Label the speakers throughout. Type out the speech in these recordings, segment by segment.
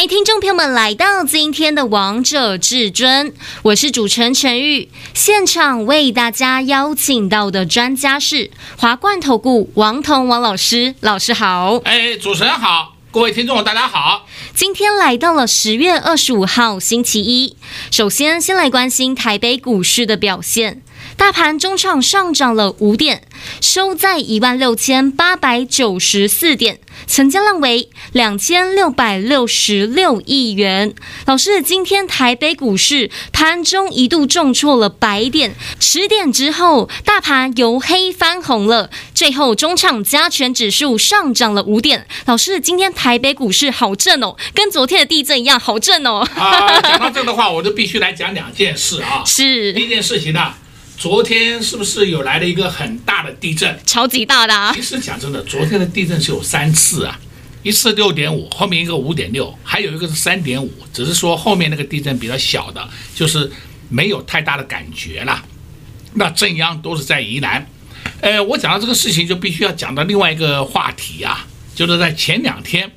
Speaker 1: 欢迎听众朋友们来到今天的《王者至尊》，我是主持人陈玉。现场为大家邀请到的专家是华冠投顾王彤王老师，老师好。
Speaker 2: 哎，主持人好。各位听众，大家好。
Speaker 1: 今天来到了十月二十五号星期一，首先先来关心台北股市的表现。大盘中场上涨了五点，收在一万六千八百九十四点，成交量为两千六百六十六亿元。老师，今天台北股市盘中一度重挫了百点，十点之后大盘由黑翻红了，最后中场加权指数上涨了五点。老师，今天台北股市好震哦，跟昨天的地震一样好震哦。
Speaker 2: 啊，讲到这的话，我就必须来讲两件事啊。
Speaker 1: 是，
Speaker 2: 第一件事情呢。昨天是不是有来了一个很大的地震？
Speaker 1: 超级大的啊！
Speaker 2: 其实讲真的，昨天的地震是有三次啊，一次六点五，后面一个五点六，还有一个是三点五，只是说后面那个地震比较小的，就是没有太大的感觉了。那震央都是在宜兰。呃，我讲到这个事情，就必须要讲到另外一个话题啊，就是在前两天，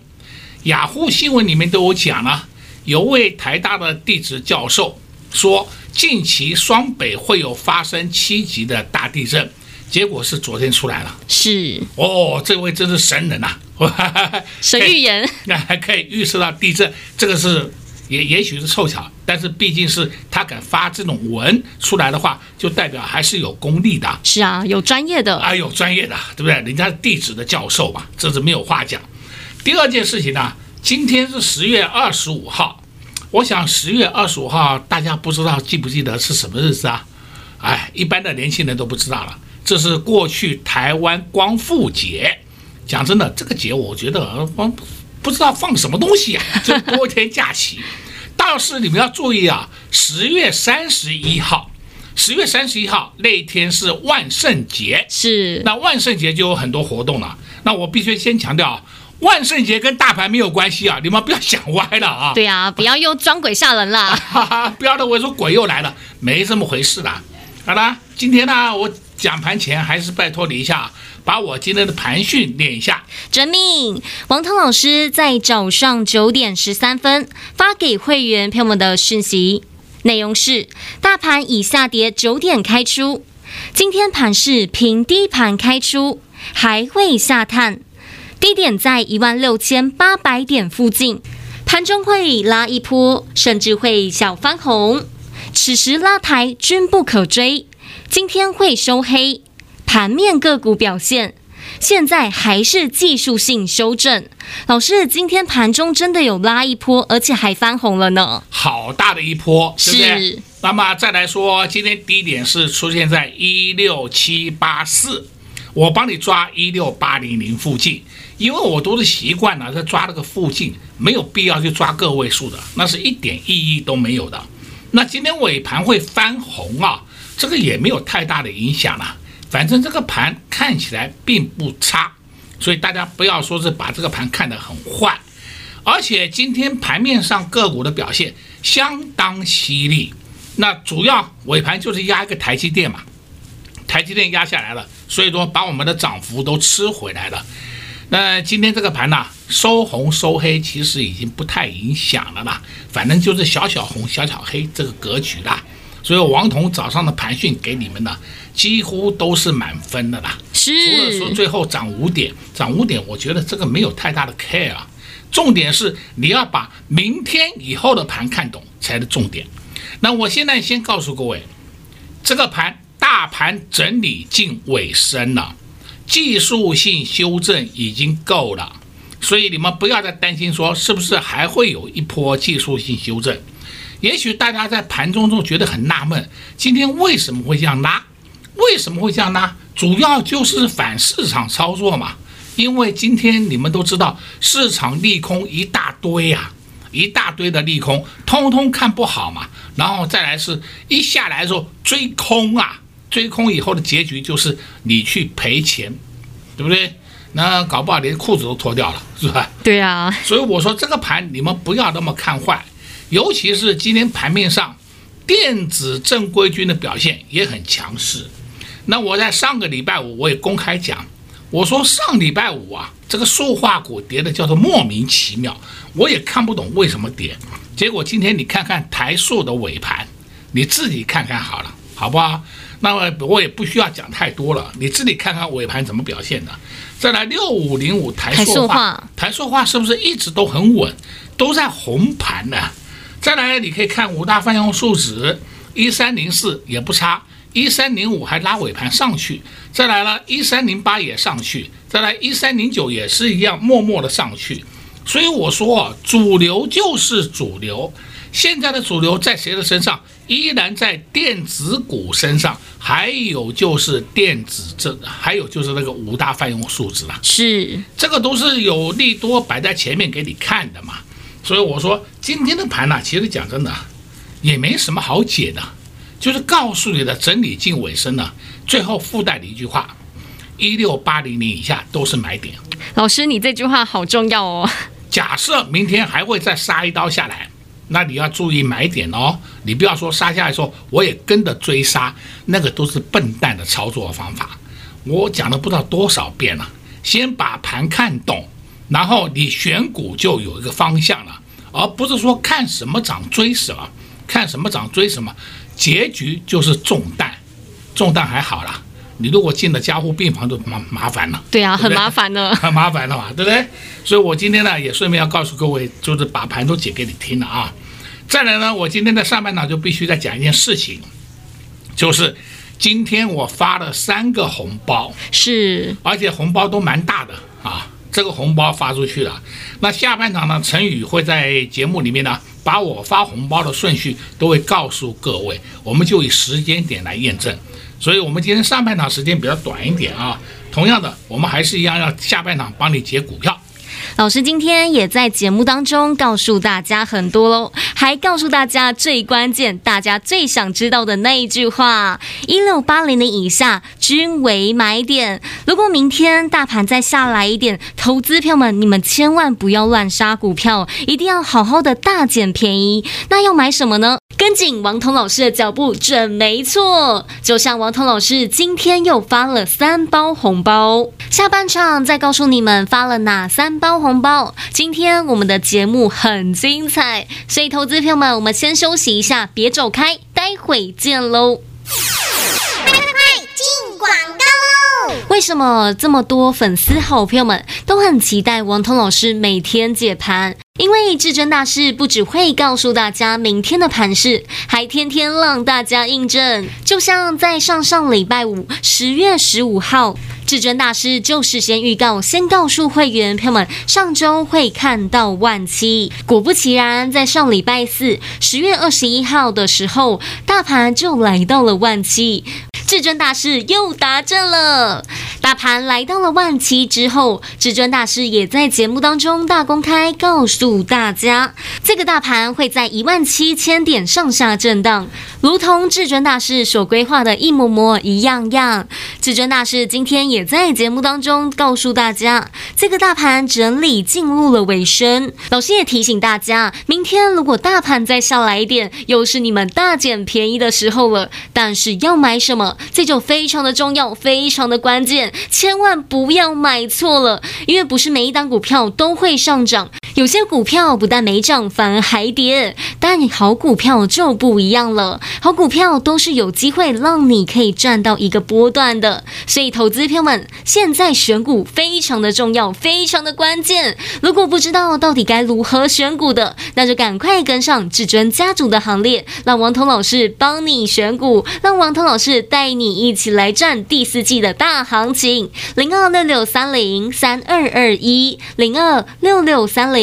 Speaker 2: 雅虎新闻里面都有讲了，有位台大的地质教授说。近期双北会有发生七级的大地震，结果是昨天出来了。
Speaker 1: 是
Speaker 2: 哦，这位真是神人呐、啊！
Speaker 1: 神预言，
Speaker 2: 那 还可以预测到地震，这个是也也许是凑巧，但是毕竟是他敢发这种文出来的话，就代表还是有功力的。
Speaker 1: 是啊，有专业的
Speaker 2: 啊，有专业的，对不对？人家是地质的教授嘛，这是没有话讲。第二件事情呢，今天是十月二十五号。我想十月二十五号，大家不知道记不记得是什么日子啊？哎，一般的年轻人都不知道了。这是过去台湾光复节。讲真的，这个节我觉得光不知道放什么东西啊，就多一天假期。倒是你们要注意啊，十月三十一号，十月三十一号那一天是万圣节，
Speaker 1: 是。那
Speaker 2: 万圣节就有很多活动了。那我必须先强调。万圣节跟大盘没有关系啊！你们不要想歪了啊！
Speaker 1: 对啊，不要又装鬼吓人了。
Speaker 2: 哈哈，不要的，我说鬼又来了，没这么回事啦。好了，今天呢，我讲盘前还是拜托你一下，把我今天的盘讯念一下。
Speaker 1: 遵命。王涛老师在早上九点十三分发给会员朋友们的讯息，内容是：大盘已下跌九点开出，今天盘是平低盘开出，还会下探。低点在一万六千八百点附近，盘中会拉一波，甚至会小翻红。此时拉抬均不可追。今天会收黑，盘面个股表现，现在还是技术性修正。老师，今天盘中真的有拉一波，而且还翻红了呢，
Speaker 2: 好大的一波，
Speaker 1: 是。
Speaker 2: 对不对？那么再来说，今天低点是出现在一六七八四，我帮你抓一六八零零附近。因为我都是习惯了在抓这个附近，没有必要去抓个位数的，那是一点意义都没有的。那今天尾盘会翻红啊，这个也没有太大的影响了。反正这个盘看起来并不差，所以大家不要说是把这个盘看得很坏。而且今天盘面上个股的表现相当犀利，那主要尾盘就是压一个台积电嘛，台积电压下来了，所以说把我们的涨幅都吃回来了。那今天这个盘呢，收红收黑其实已经不太影响了啦，反正就是小小红小小黑这个格局啦。所以王彤早上的盘讯给你们的几乎都是满分的啦，
Speaker 1: 是。
Speaker 2: 除了说最后涨五点，涨五点，我觉得这个没有太大的 care 啊。重点是你要把明天以后的盘看懂才是重点。那我现在先告诉各位，这个盘大盘整理近尾声了。技术性修正已经够了，所以你们不要再担心说是不是还会有一波技术性修正。也许大家在盘中都觉得很纳闷，今天为什么会这样拉？为什么会这样拉？主要就是反市场操作嘛。因为今天你们都知道市场利空一大堆呀，一大堆的利空，通通看不好嘛。然后再来是一下来的时候追空啊，追空以后的结局就是你去赔钱，对不对？那搞不好连裤子都脱掉了，是吧？
Speaker 1: 对啊。
Speaker 2: 所以我说这个盘你们不要那么看坏，尤其是今天盘面上电子正规军的表现也很强势。那我在上个礼拜五我也公开讲，我说上礼拜五啊，这个塑化股跌的叫做莫名其妙，我也看不懂为什么跌。结果今天你看看台塑的尾盘，你自己看看好了，好不好？那么我也不需要讲太多了，你自己看看尾盘怎么表现的。再来六五零五台塑化，台塑化是不是一直都很稳，都在红盘呢？再来你可以看五大泛用数值，一三零四也不差，一三零五还拉尾盘上去，再来了一三零八也上去，再来一三零九也是一样默默的上去。所以我说，主流就是主流。现在的主流在谁的身上？依然在电子股身上，还有就是电子这，还有就是那个五大泛用数字了。
Speaker 1: 是，
Speaker 2: 这个都是有利多摆在前面给你看的嘛。所以我说，今天的盘呢，其实讲真的，也没什么好解的，就是告诉你的整理近尾声呢，最后附带的一句话：一六八零零以下都是买点。
Speaker 1: 老师，你这句话好重要哦。
Speaker 2: 假设明天还会再杀一刀下来，那你要注意买点哦。你不要说杀下来说我也跟着追杀，那个都是笨蛋的操作方法。我讲了不知道多少遍了，先把盘看懂，然后你选股就有一个方向了，而不是说看什么涨追什么，看什么涨追什么，结局就是中弹。中弹还好啦。你如果进了加护病房就麻麻烦了，
Speaker 1: 对啊，很麻烦的，
Speaker 2: 很麻烦了嘛，对不对？所以我今天呢也顺便要告诉各位，就是把盘都解给你听了啊。再来呢，我今天的上半场就必须再讲一件事情，就是今天我发了三个红包，
Speaker 1: 是，
Speaker 2: 而且红包都蛮大的啊。这个红包发出去了，那下半场呢，陈宇会在节目里面呢，把我发红包的顺序都会告诉各位，我们就以时间点来验证。所以，我们今天上半场时间比较短一点啊。同样的，我们还是一样要下半场帮你解股票。
Speaker 1: 老师今天也在节目当中告诉大家很多喽，还告诉大家最关键、大家最想知道的那一句话：一六八零零以下均为买点。如果明天大盘再下来一点，投资票们你们千万不要乱杀股票，一定要好好的大捡便宜。那要买什么呢？跟紧王彤老师的脚步准没错，就像王彤老师今天又发了三包红包，下半场再告诉你们发了哪三包红包。今天我们的节目很精彩，所以投资朋友们，我们先休息一下，别走开，待会见喽。为什么这么多粉丝好朋友们都很期待王彤老师每天解盘？因为至尊大师不只会告诉大家明天的盘势，还天天让大家印证。就像在上上礼拜五，十月十五号，至尊大师就事先预告，先告诉会员朋友们，上周会看到万七。果不其然，在上礼拜四，十月二十一号的时候，大盘就来到了万七。至尊大师又达阵了，大盘来到了万七之后，至尊大师也在节目当中大公开告诉祝大家，这个大盘会在一万七千点上下震荡，如同至尊大师所规划的一模模一样样。至尊大师今天也在节目当中告诉大家，这个大盘整理进入了尾声。老师也提醒大家，明天如果大盘再下来一点，又是你们大捡便宜的时候了。但是要买什么？这就非常的重要，非常的关键，千万不要买错了，因为不是每一档股票都会上涨。有些股票不但没涨，反而还跌，但好股票就不一样了。好股票都是有机会让你可以赚到一个波段的。所以，投资朋友们，现在选股非常的重要，非常的关键。如果不知道到底该如何选股的，那就赶快跟上至尊家族的行列，让王彤老师帮你选股，让王彤老师带你一起来赚第四季的大行情。零二六六三零三二二一，零二六六三零。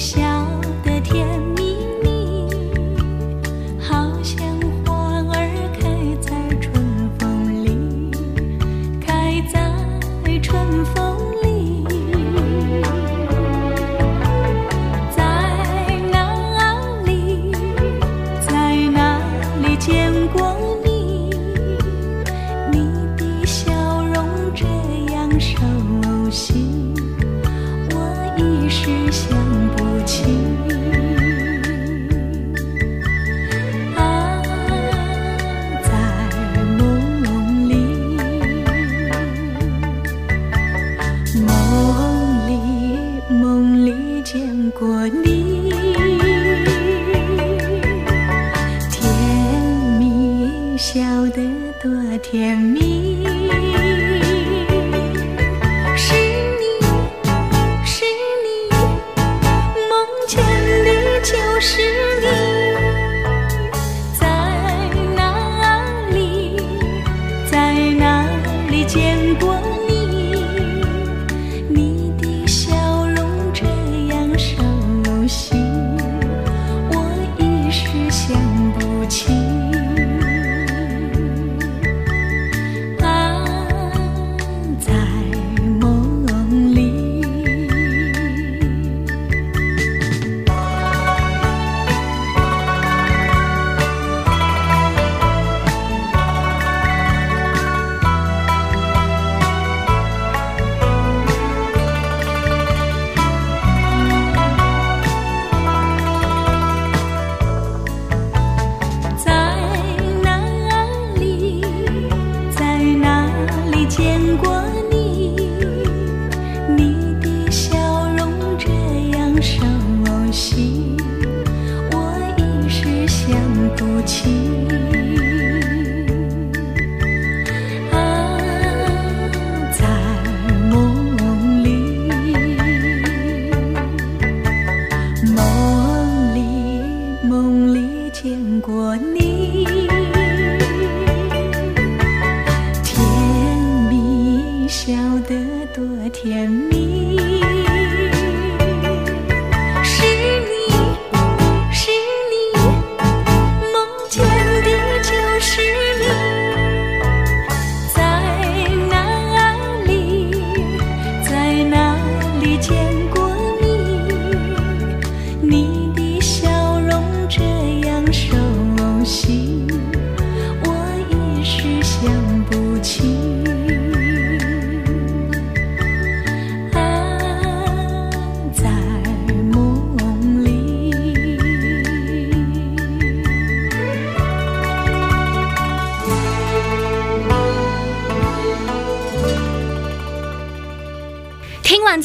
Speaker 3: 笑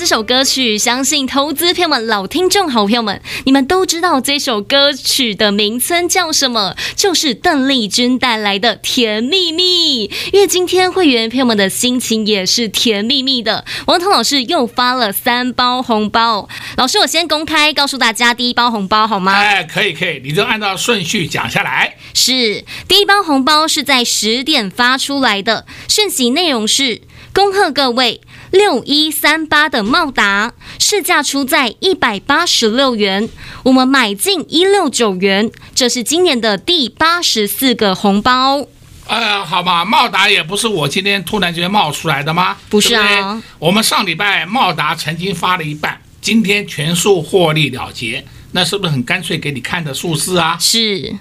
Speaker 3: 这首歌曲，相信投资朋友们、老听众、好朋友们，你们都知道这首歌曲的名称叫什么？就是邓丽君带来的《甜蜜蜜》。因为今天会员朋友们的心情也是甜蜜蜜的。王彤老师又发了三包红包，老师，我先公开告诉大家第一包红包好吗？
Speaker 2: 哎，可以可以，你就按照顺序讲下来。
Speaker 3: 是，第一包红包是在十点发出来的，讯息内容是：恭贺各位。六一三八的茂达市价出在一百八十六元，我们买进一六九元，这是今年的第八十四个红包。
Speaker 2: 呃，好吧，茂达也不是我今天突然间冒出来的吗？
Speaker 3: 不是啊，
Speaker 2: 对不对？我们上礼拜茂达曾经发了一半，今天全数获利了结，那是不是很干脆给你看的数字啊？
Speaker 3: 是。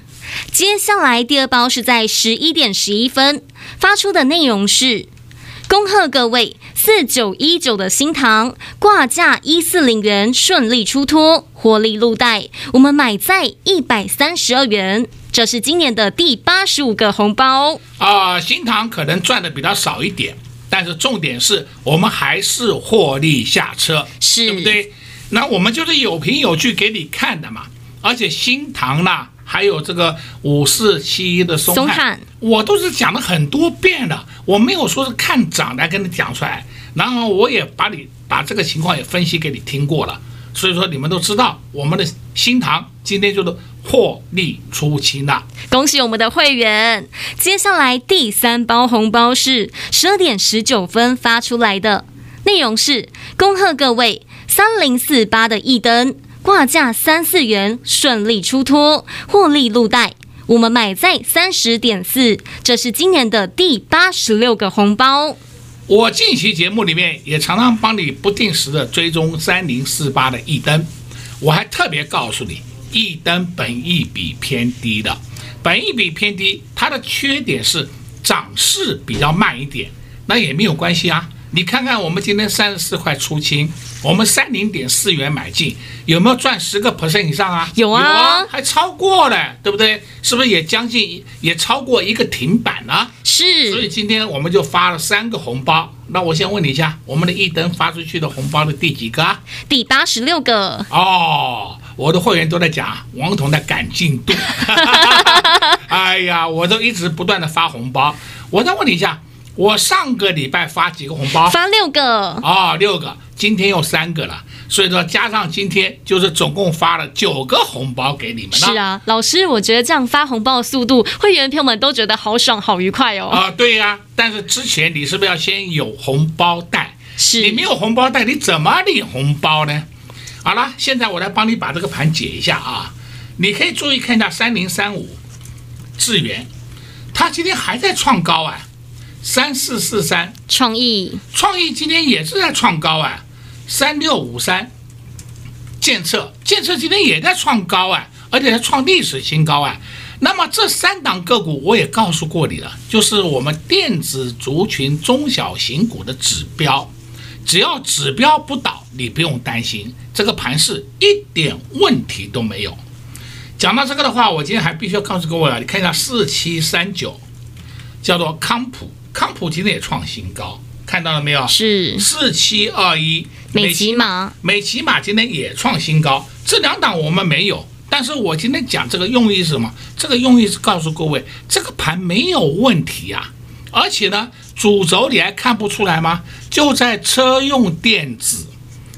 Speaker 3: 接下来第二包是在十一点十一分发出的内容是。恭贺各位，四九一九的新塘挂价一四零元顺利出脱，获利入袋。我们买在一百三十二元，这是今年的第八十五个红包
Speaker 2: 啊、呃。新塘可能赚的比较少一点，但是重点是我们还是获利下车，
Speaker 3: 是
Speaker 2: 对不对？那我们就是有凭有据给你看的嘛。而且新塘呢，还有这个五四七一的松
Speaker 1: 松
Speaker 2: 汉，我都是讲了很多遍了，我没有说是看涨来跟你讲出来，然后我也把你把这个情况也分析给你听过了，所以说你们都知道我们的新塘今天就是获利出清了，
Speaker 1: 恭喜我们的会员。接下来第三包红包是十二点十九分发出来的，内容是恭贺各位三零四八的一灯。挂价三四元，顺利出脱，获利入袋。我们买在三十点四，这是今年的第八十六个红包。
Speaker 2: 我近期节目里面也常常帮你不定时的追踪三零四八的一灯，我还特别告诉你，一灯本一比偏低的，本一比偏低，它的缺点是涨势比较慢一点，那也没有关系啊。你看看我们今天三十四块出清，我们三零点四元买进，有没有赚十个 percent 以上啊？
Speaker 1: 有啊，有啊，
Speaker 2: 还超过了，对不对？是不是也将近也超过一个停板了？
Speaker 1: 是。
Speaker 2: 所以今天我们就发了三个红包。那我先问你一下，我们的一灯发出去的红包的第几个啊？
Speaker 1: 第八十六个。
Speaker 2: 哦，我的会员都在讲王彤的赶进度。哎呀，我都一直不断的发红包。我再问你一下。我上个礼拜发几个红包？
Speaker 1: 发六个
Speaker 2: 哦，六个。今天又三个了，所以说加上今天就是总共发了九个红包给你们了。
Speaker 1: 是啊，老师，我觉得这样发红包的速度，会员朋友们都觉得好爽、好愉快哦。
Speaker 2: 啊、呃，对呀、啊。但是之前你是不是要先有红包袋？
Speaker 1: 是。你
Speaker 2: 没有红包袋，你怎么领红包呢？好了，现在我来帮你把这个盘解一下啊。你可以注意看一下三零三五智源，它今天还在创高啊。三四四三。
Speaker 1: 创意，
Speaker 2: 创意今天也是在创高啊，三六五三，建设，建设今天也在创高啊，而且在创历史新高啊。那么这三档个股我也告诉过你了，就是我们电子族群中小型股的指标，只要指标不倒，你不用担心，这个盘势一点问题都没有。讲到这个的话，我今天还必须要告诉各位啊，你看一下四七三九，叫做康普。康普今天也创新高，看到了没有？
Speaker 1: 是
Speaker 2: 四七二一
Speaker 1: 美吉玛，
Speaker 2: 美吉马今天也创新高。这两档我们没有，但是我今天讲这个用意是什么？这个用意是告诉各位，这个盘没有问题啊，而且呢，主轴你还看不出来吗？就在车用电子。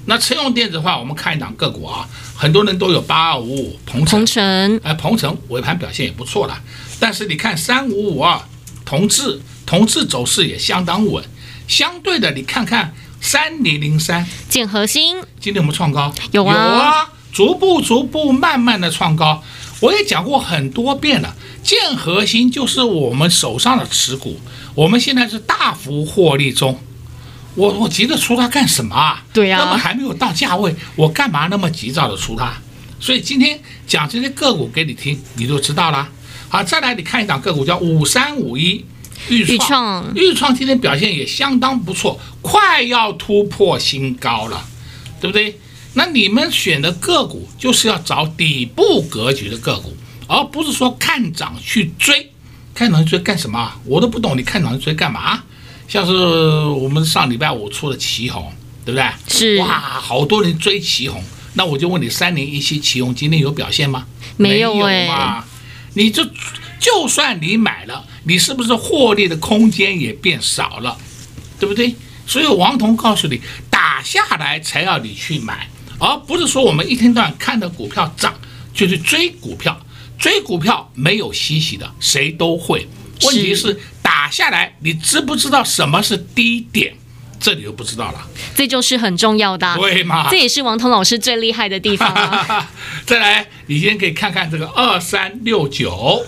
Speaker 2: 那车用电子的话，我们看一档个股啊，很多人都有八二五五鹏程，
Speaker 1: 鹏程，
Speaker 2: 哎，鹏程尾盘表现也不错了。但是你看三五五二同致。同致走势也相当稳，相对的，你看看三零零三
Speaker 1: 建核心，
Speaker 2: 今天我们创高，
Speaker 1: 有啊，
Speaker 2: 有啊，逐步逐步慢慢的创高。我也讲过很多遍了，建核心就是我们手上的持股，我们现在是大幅获利中。我我急着出它干什么啊？
Speaker 1: 对呀、啊，
Speaker 2: 那么还没有到价位，我干嘛那么急躁的出它？所以今天讲这些个股给你听，你就知道了。好，再来你看一档个股叫五三五一。钰创，豫创今天表现也相当不错，快要突破新高了，对不对？那你们选的个股就是要找底部格局的个股，而不是说看涨去追，看涨去追干什么？我都不懂，你看涨去追干嘛？像是我们上礼拜五出的奇红，对不对？
Speaker 1: 是
Speaker 2: 哇，好多人追奇红，那我就问你，三零一七奇红今天有表现吗？
Speaker 1: 没有哎、
Speaker 2: 没有嘛，你就就算你买了。你是不是获利的空间也变少了，对不对？所以王彤告诉你，打下来才要你去买，而不是说我们一天到晚看到股票涨就去追股票。追股票没有稀奇的，谁都会。问题是打下来，你知不知道什么是低点？这你就不知道了。
Speaker 1: 这就是很重要的，
Speaker 2: 对吗？
Speaker 1: 这也是王彤老师最厉害的地方啊。
Speaker 2: 再来，你先可以看看这个二三六九。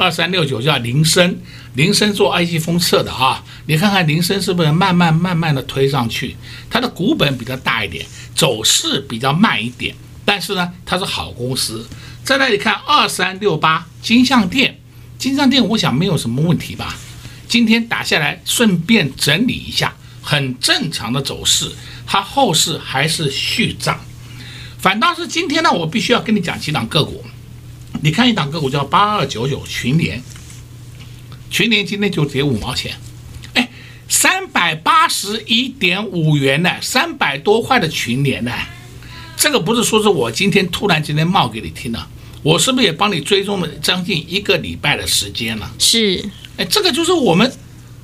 Speaker 2: 二三六九叫菱生，菱生做 IC 封测的啊，你看看菱生是不是慢慢慢慢的推上去？它的股本比较大一点，走势比较慢一点，但是呢，它是好公司。再来你看二三六八金像电，金像电我想没有什么问题吧？今天打下来，顺便整理一下，很正常的走势，它后市还是续涨。反倒是今天呢，我必须要跟你讲几档个股。你看一档个股叫八二九九群联，群联今天就跌五毛钱，哎，三百八十一点五元呢，三百多块的群联呢，这个不是说是我今天突然今天冒给你听的，我是不是也帮你追踪了将近一个礼拜的时间了？
Speaker 1: 是，
Speaker 2: 哎，这个就是我们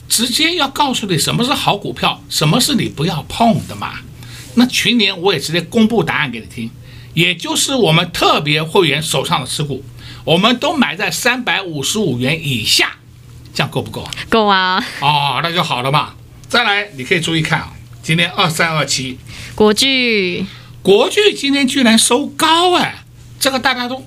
Speaker 2: 直接要告诉你什么是好股票，什么是你不要碰的嘛。那群联我也直接公布答案给你听，也就是我们特别会员手上的持股，我们都买在三百五十五元以下，这样够不够
Speaker 1: 啊？够啊！
Speaker 2: 哦，那就好了嘛。再来，你可以注意看啊，今天二三二七
Speaker 1: 国巨，
Speaker 2: 国巨今天居然收高哎，这个大家都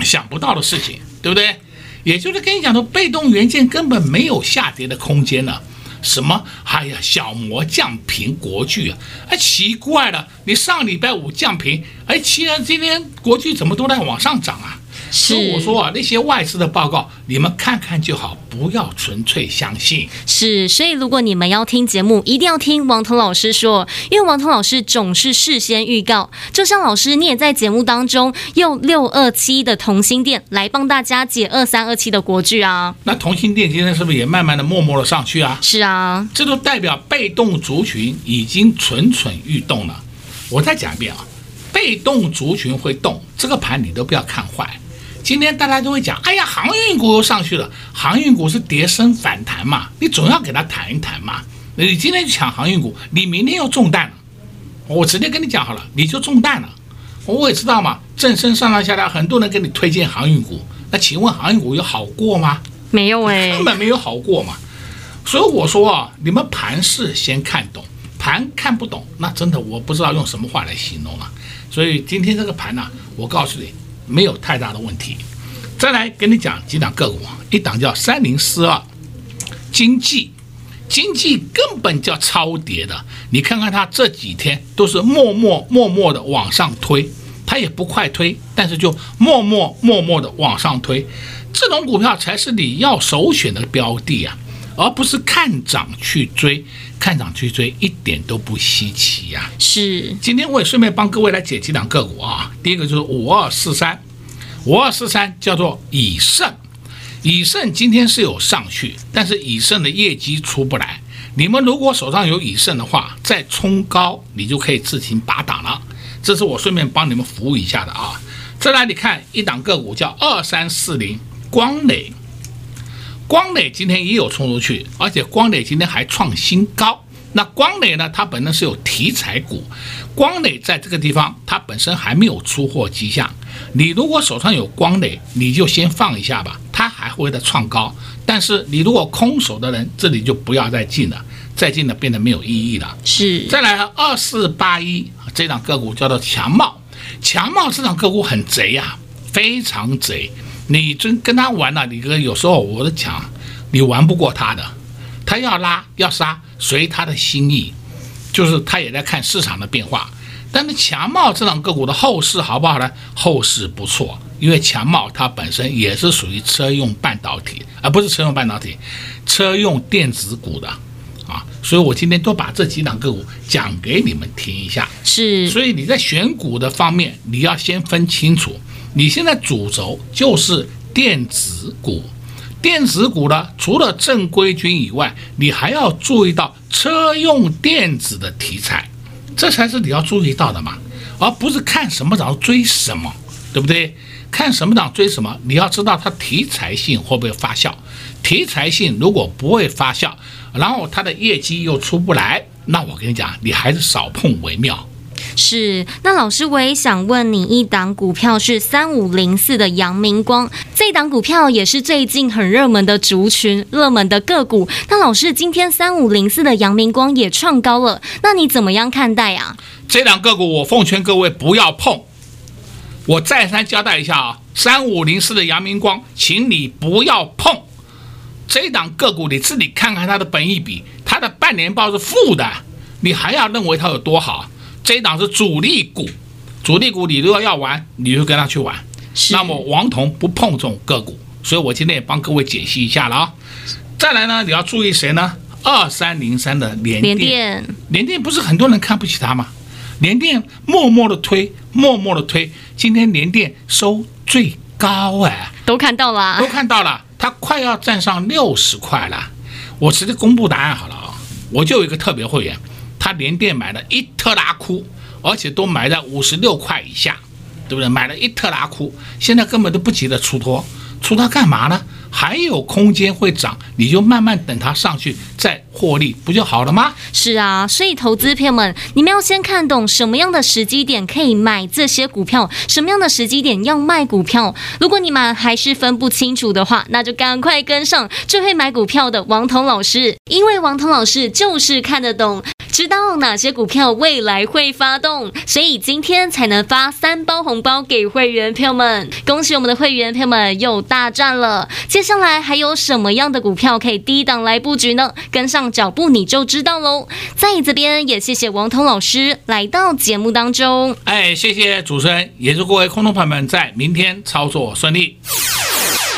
Speaker 2: 想不到的事情，对不对？也就是跟你讲的，被动元件根本没有下跌的空间了。什么？哎呀，小魔降频国剧啊！哎，奇怪了，你上礼拜五降频，哎，既然今天国剧怎么都在往上涨啊？
Speaker 1: 是，
Speaker 2: 所以我说啊，那些外资的报告，你们看看就好，不要纯粹相信。
Speaker 1: 是，所以如果你们要听节目，一定要听王彤老师说，因为王彤老师总是事先预告。就像老师，你也在节目当中用六二七的同心电来帮大家解二三二七的国剧啊。
Speaker 2: 那同心电今天是不是也慢慢的、默默的上去啊？
Speaker 1: 是啊，
Speaker 2: 这都代表被动族群已经蠢蠢欲动了。我再讲一遍啊，被动族群会动，这个盘你都不要看坏。今天大家都会讲，哎呀，航运股又上去了。航运股是跌升反弹嘛，你总要给它谈一谈嘛。你今天抢航运股，你明天又中弹了。我直接跟你讲好了，你就中弹了。我也知道嘛，正身上上下下，很多人给你推荐航运股。那请问航运股有好过吗？
Speaker 1: 没有哎，
Speaker 2: 根本没有好过嘛。所以我说啊，你们盘势先看懂，盘看不懂，那真的我不知道用什么话来形容了。所以今天这个盘呢、啊，我告诉你。没有太大的问题，再来跟你讲几档个股，一档叫三零四二，经济，经济根本叫超跌的，你看看它这几天都是默默默默的往上推，它也不快推，但是就默默默默的往上推，这种股票才是你要首选的标的啊，而不是看涨去追，看涨去追一点都不稀奇呀、啊。
Speaker 1: 是，
Speaker 2: 今天我也顺便帮各位来解几档个股啊，第一个就是五二四三。五二四三叫做以盛，以盛今天是有上去，但是以盛的业绩出不来。你们如果手上有以盛的话，再冲高，你就可以自行拔档了。这是我顺便帮你们服务一下的啊。再来，你看一档个股叫二三四零光磊，光磊今天也有冲出去，而且光磊今天还创新高。那光磊呢，它本身是有题材股，光磊在这个地方它本身还没有出货迹象。你如果手上有光磊，你就先放一下吧，它还会再创高。但是你如果空手的人，这里就不要再进了，再进了变得没有意义了。
Speaker 1: 是，
Speaker 2: 再来二四八一这档个股叫做强茂，强茂这档个股很贼呀、啊，非常贼。你真跟他玩了、啊，你哥有时候我都讲，你玩不过他的，他要拉要杀，随他的心意，就是他也在看市场的变化。但是强茂这档个股的后市好不好呢？后市不错，因为强茂它本身也是属于车用半导体，而不是车用半导体，车用电子股的啊。所以我今天都把这几档个股讲给你们听一下。
Speaker 1: 是，
Speaker 2: 所以你在选股的方面，你要先分清楚，你现在主轴就是电子股，电子股呢，除了正规军以外，你还要注意到车用电子的题材。这才是你要注意到的嘛，而不是看什么涨追什么，对不对？看什么涨追什么，你要知道它题材性会不会发酵。题材性如果不会发酵，然后它的业绩又出不来，那我跟你讲，你还是少碰为妙。
Speaker 1: 是，那老师，我也想问你，一档股票是三五零四的阳明光，这档股票也是最近很热门的族群、热门的个股。那老师，今天三五零四的阳明光也创高了，那你怎么样看待啊？
Speaker 2: 这档个股我奉劝各位不要碰。我再三交代一下啊，三五零四的阳明光，请你不要碰。这档个股你自己看看它的本益比，它的半年报是负的，你还要认为它有多好？这一档是主力股，主力股你如果要玩，你就跟他去玩。那么王彤不碰这种个股，所以我今天也帮各位解析一下了啊。再来呢，你要注意谁呢？二三零三的联电，联电，联电不是很多人看不起它吗？联电默默的推，默默的推，今天联电收最高哎，
Speaker 1: 都看到了，
Speaker 2: 都看到了，它快要站上六十块了。我直接公布答案好了啊，我就有一个特别会员。他连电买了一特拉库，而且都买在五十六块以下，对不对？买了一特拉库，现在根本都不急着出脱，出它干嘛呢？还有空间会涨，你就慢慢等它上去再获利，不就好了吗？
Speaker 1: 是啊，所以投资朋友们，你们要先看懂什么样的时机点可以买这些股票，什么样的时机点要卖股票。如果你们还是分不清楚的话，那就赶快跟上最会买股票的王彤老师，因为王彤老师就是看得懂。知道哪些股票未来会发动，所以今天才能发三包红包给会员朋友们。恭喜我们的会员朋友们又大赚了！接下来还有什么样的股票可以低档来布局呢？跟上脚步你就知道喽。在这边也谢谢王彤老师来到节目当中。
Speaker 2: 哎，谢谢主持人，也祝各位空头朋友们在明天操作顺利。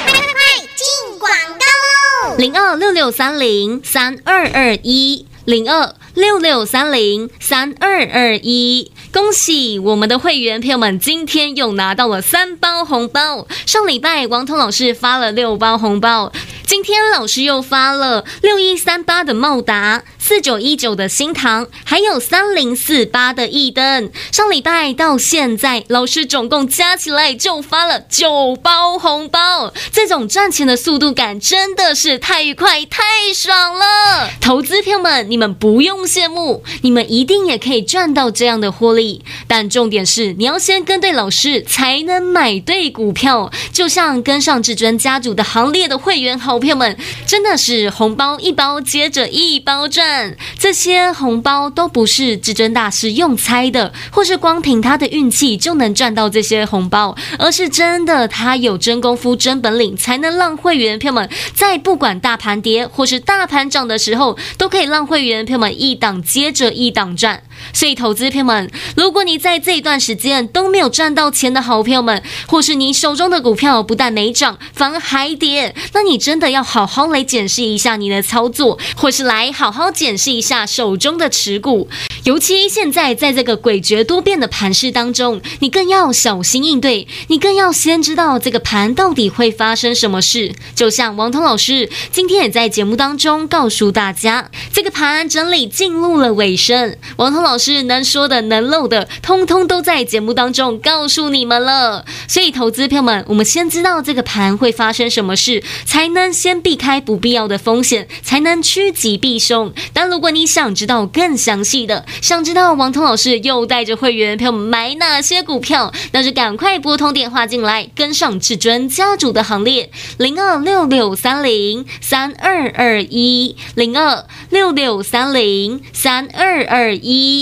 Speaker 4: 快快快进广告喽！
Speaker 1: 零二六六三零三二二一零二。六六三零三二二一，恭喜我们的会员朋友们，今天又拿到了三包红包。上礼拜王彤老师发了六包红包，今天老师又发了六一三八的茂达。四九一九的新唐，还有三零四八的易登，上礼拜到现在，老师总共加起来就发了九包红包，这种赚钱的速度感真的是太快、太爽了！投资朋友们，你们不用羡慕，你们一定也可以赚到这样的获利。但重点是，你要先跟对老师，才能买对股票。就像跟上至尊家族的行列的会员好朋友们，真的是红包一包接着一包赚。这些红包都不是至尊大师用猜的，或是光凭他的运气就能赚到这些红包，而是真的他有真功夫、真本领，才能让会员朋友们在不管大盘跌或是大盘涨的时候，都可以让会员朋友们一档接着一档赚。所以，投资朋友们，如果你在这一段时间都没有赚到钱的好朋友们，或是你手中的股票不但没涨，反而还跌，那你真的要好好来检视一下你的操作，或是来好好检视一下手中的持股。尤其现在在这个诡谲多变的盘势当中，你更要小心应对，你更要先知道这个盘到底会发生什么事。就像王彤老师今天也在节目当中告诉大家，这个盘整理进入了尾声，王彤老。老师能说的、能漏的，通通都在节目当中告诉你们了。所以，投资朋友们，我们先知道这个盘会发生什么事，才能先避开不必要的风险，才能趋吉避凶。但如果你想知道更详细的，想知道王通老师又带着会员朋友们买哪些股票，那就赶快拨通电话进来，跟上至尊家族的行列，零二六六三零三二二一，零二六六三零三二二一。